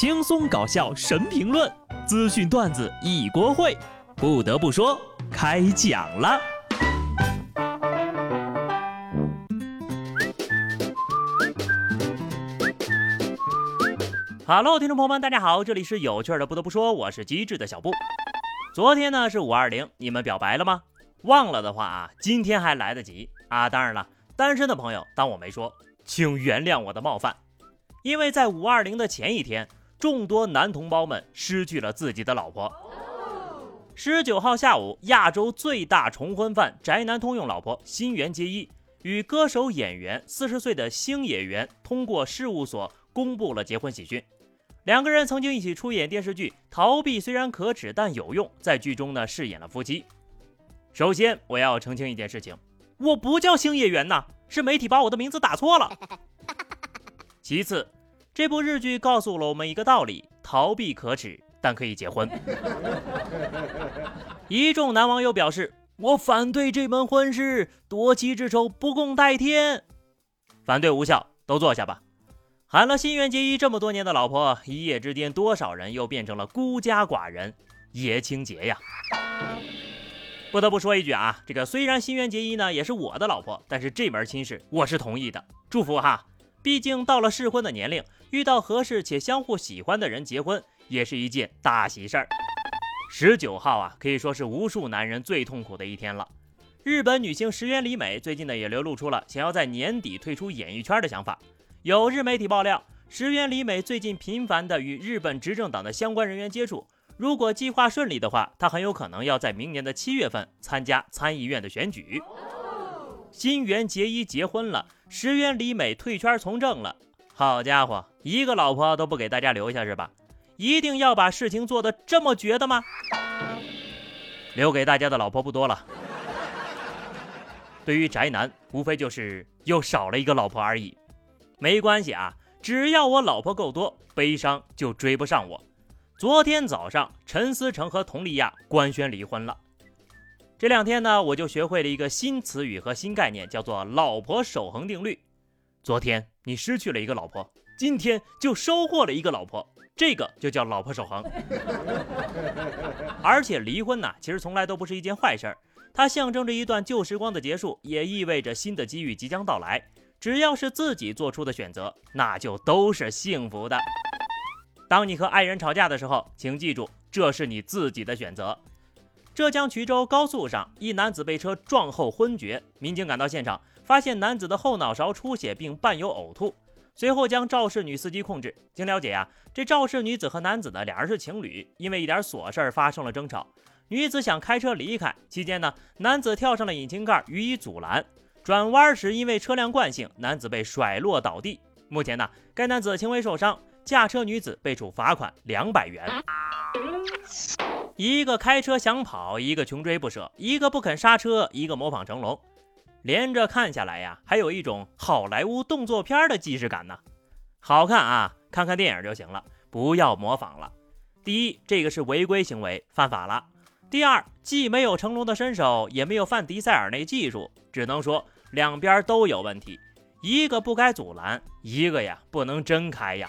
轻松搞笑神评论，资讯段子一锅烩。不得不说，开讲了。Hello，听众朋友们，大家好，这里是有趣的。不得不说，我是机智的小布。昨天呢是五二零，你们表白了吗？忘了的话啊，今天还来得及啊。当然了，单身的朋友当我没说，请原谅我的冒犯。因为在五二零的前一天，众多男同胞们失去了自己的老婆。十九号下午，亚洲最大重婚犯宅男通用老婆新垣结衣与歌手演员四十岁的星野源通过事务所公布了结婚喜讯。两个人曾经一起出演电视剧《逃避虽然可耻但有用》，在剧中呢饰演了夫妻。首先，我要澄清一件事情，我不叫星野源呐，是媒体把我的名字打错了。其次，这部日剧告诉了我们一个道理：逃避可耻，但可以结婚。一众男网友表示：“我反对这门婚事，夺妻之仇不共戴天。”反对无效，都坐下吧。喊了新垣结衣这么多年的老婆，一夜之间多少人又变成了孤家寡人？爷青结呀！不得不说一句啊，这个虽然新垣结衣呢也是我的老婆，但是这门亲事我是同意的，祝福哈。毕竟到了适婚的年龄，遇到合适且相互喜欢的人结婚，也是一件大喜事儿。十九号啊，可以说是无数男人最痛苦的一天了。日本女星石原里美最近呢也流露出了想要在年底退出演艺圈的想法。有日媒体爆料，石原里美最近频繁的与日本执政党的相关人员接触。如果计划顺利的话，她很有可能要在明年的七月份参加参议院的选举。新垣结衣结婚了，石原里美退圈从政了。好家伙，一个老婆都不给大家留下是吧？一定要把事情做得这么绝的吗？留给大家的老婆不多了。对于宅男，无非就是又少了一个老婆而已。没关系啊，只要我老婆够多，悲伤就追不上我。昨天早上，陈思诚和佟丽娅官宣离婚了。这两天呢，我就学会了一个新词语和新概念，叫做“老婆守恒定律”。昨天你失去了一个老婆，今天就收获了一个老婆，这个就叫老婆守恒。而且离婚呢，其实从来都不是一件坏事儿，它象征着一段旧时光的结束，也意味着新的机遇即将到来。只要是自己做出的选择，那就都是幸福的。当你和爱人吵架的时候，请记住，这是你自己的选择。浙江衢州高速上，一男子被车撞后昏厥，民警赶到现场，发现男子的后脑勺出血并伴有呕吐，随后将肇事女司机控制。经了解呀，这肇事女子和男子呢，俩人是情侣，因为一点琐事发生了争吵。女子想开车离开，期间呢，男子跳上了引擎盖予以阻拦。转弯时，因为车辆惯性，男子被甩落倒地。目前呢，该男子轻微受伤，驾车女子被处罚款两百元。一个开车想跑，一个穷追不舍，一个不肯刹车，一个模仿成龙，连着看下来呀，还有一种好莱坞动作片的既视感呢。好看啊，看看电影就行了，不要模仿了。第一，这个是违规行为，犯法了；第二，既没有成龙的身手，也没有范迪塞尔那技术，只能说。两边都有问题，一个不该阻拦，一个呀不能真开呀。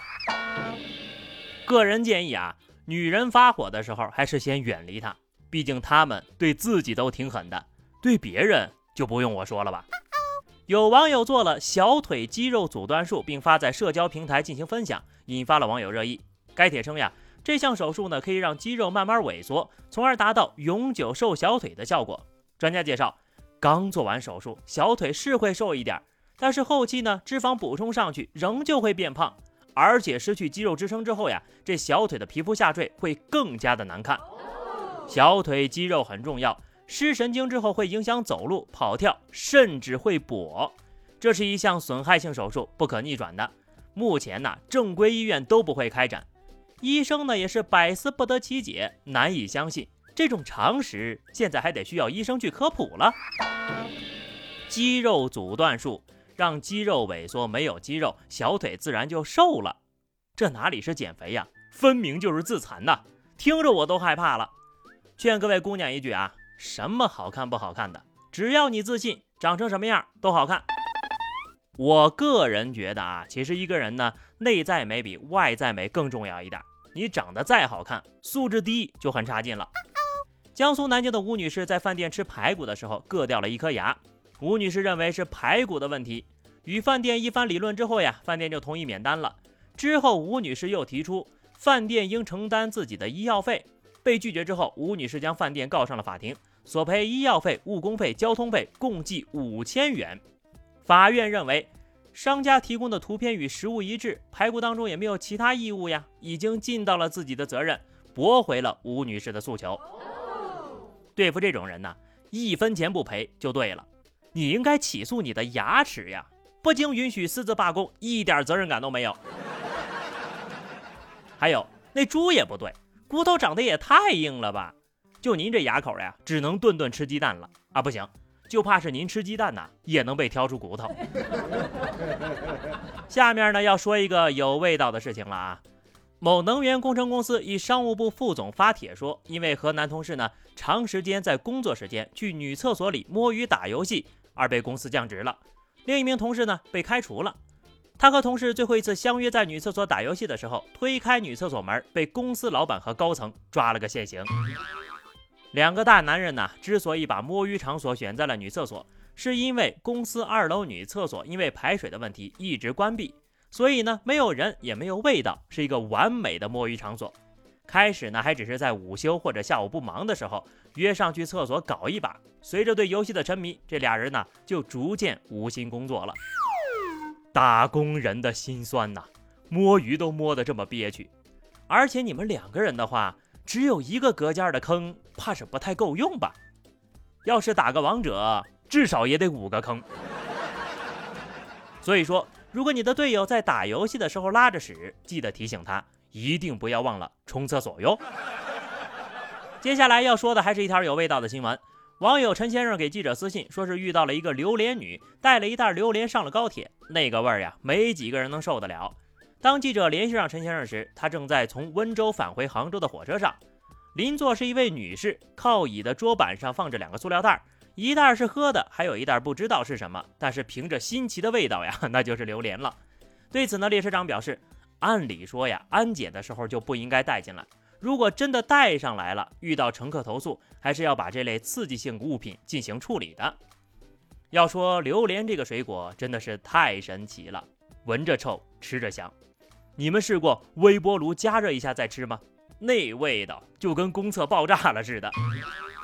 个人建议啊，女人发火的时候还是先远离她，毕竟她们对自己都挺狠的，对别人就不用我说了吧。有网友做了小腿肌肉阻断术，并发在社交平台进行分享，引发了网友热议。该帖称呀，这项手术呢可以让肌肉慢慢萎缩，从而达到永久瘦小腿的效果。专家介绍。刚做完手术，小腿是会瘦一点，但是后期呢，脂肪补充上去，仍旧会变胖，而且失去肌肉支撑之后呀，这小腿的皮肤下坠会更加的难看。小腿肌肉很重要，失神经之后会影响走路、跑跳，甚至会跛。这是一项损害性手术，不可逆转的。目前呢，正规医院都不会开展，医生呢也是百思不得其解，难以相信。这种常识现在还得需要医生去科普了。肌肉阻断术让肌肉萎缩，没有肌肉，小腿自然就瘦了。这哪里是减肥呀，分明就是自残呐！听着我都害怕了。劝各位姑娘一句啊，什么好看不好看的，只要你自信，长成什么样都好看。我个人觉得啊，其实一个人呢，内在美比外在美更重要一点。你长得再好看，素质低就很差劲了。江苏南京的吴女士在饭店吃排骨的时候硌掉了一颗牙，吴女士认为是排骨的问题，与饭店一番理论之后呀，饭店就同意免单了。之后吴女士又提出饭店应承担自己的医药费，被拒绝之后，吴女士将饭店告上了法庭，索赔医药费、误工费、交通费共计五千元。法院认为，商家提供的图片与实物一致，排骨当中也没有其他异物呀，已经尽到了自己的责任，驳回了吴女士的诉求。对付这种人呢，一分钱不赔就对了。你应该起诉你的牙齿呀，不经允许私自罢工，一点责任感都没有。还有那猪也不对，骨头长得也太硬了吧？就您这牙口呀，只能顿顿吃鸡蛋了啊！不行。就怕是您吃鸡蛋呐，也能被挑出骨头。下面呢要说一个有味道的事情了啊！某能源工程公司一商务部副总发帖说，因为和男同事呢长时间在工作时间去女厕所里摸鱼打游戏，而被公司降职了。另一名同事呢被开除了。他和同事最后一次相约在女厕所打游戏的时候，推开女厕所门，被公司老板和高层抓了个现行。两个大男人呢，之所以把摸鱼场所选在了女厕所，是因为公司二楼女厕所因为排水的问题一直关闭，所以呢没有人也没有味道，是一个完美的摸鱼场所。开始呢还只是在午休或者下午不忙的时候约上去厕所搞一把，随着对游戏的沉迷，这俩人呢就逐渐无心工作了。打工人的心酸呐，摸鱼都摸得这么憋屈，而且你们两个人的话。只有一个隔间的坑，怕是不太够用吧？要是打个王者，至少也得五个坑。所以说，如果你的队友在打游戏的时候拉着屎，记得提醒他，一定不要忘了冲厕所哟。接下来要说的还是一条有味道的新闻。网友陈先生给记者私信，说是遇到了一个榴莲女，带了一袋榴莲上了高铁，那个味儿呀，没几个人能受得了。当记者联系上陈先生时，他正在从温州返回杭州的火车上，邻座是一位女士，靠椅的桌板上放着两个塑料袋，一袋是喝的，还有一袋不知道是什么，但是凭着新奇的味道呀，那就是榴莲了。对此呢，列车长表示，按理说呀，安检的时候就不应该带进来，如果真的带上来了，遇到乘客投诉，还是要把这类刺激性物品进行处理的。要说榴莲这个水果真的是太神奇了，闻着臭，吃着香。你们试过微波炉加热一下再吃吗？那味道就跟公厕爆炸了似的。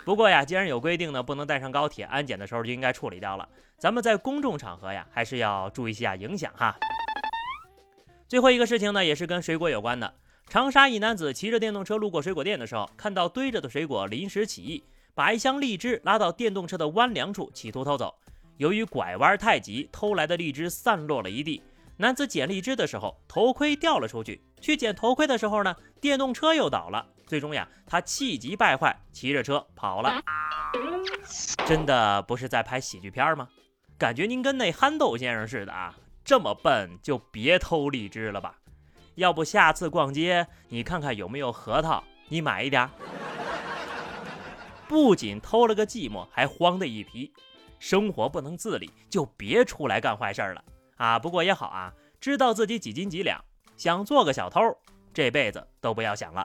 不过呀，既然有规定呢，不能带上高铁，安检的时候就应该处理掉了。咱们在公众场合呀，还是要注意一下影响哈。最后一个事情呢，也是跟水果有关的。长沙一男子骑着电动车路过水果店的时候，看到堆着的水果，临时起意，把一箱荔枝拉到电动车的弯梁处，企图偷走。由于拐弯太急，偷来的荔枝散落了一地。男子捡荔枝的时候，头盔掉了出去。去捡头盔的时候呢，电动车又倒了。最终呀，他气急败坏，骑着车跑了。真的不是在拍喜剧片吗？感觉您跟那憨豆先生似的啊！这么笨就别偷荔枝了吧。要不下次逛街，你看看有没有核桃，你买一点。不仅偷了个寂寞，还慌的一批。生活不能自理，就别出来干坏事了。啊，不过也好啊，知道自己几斤几两，想做个小偷，这辈子都不要想了。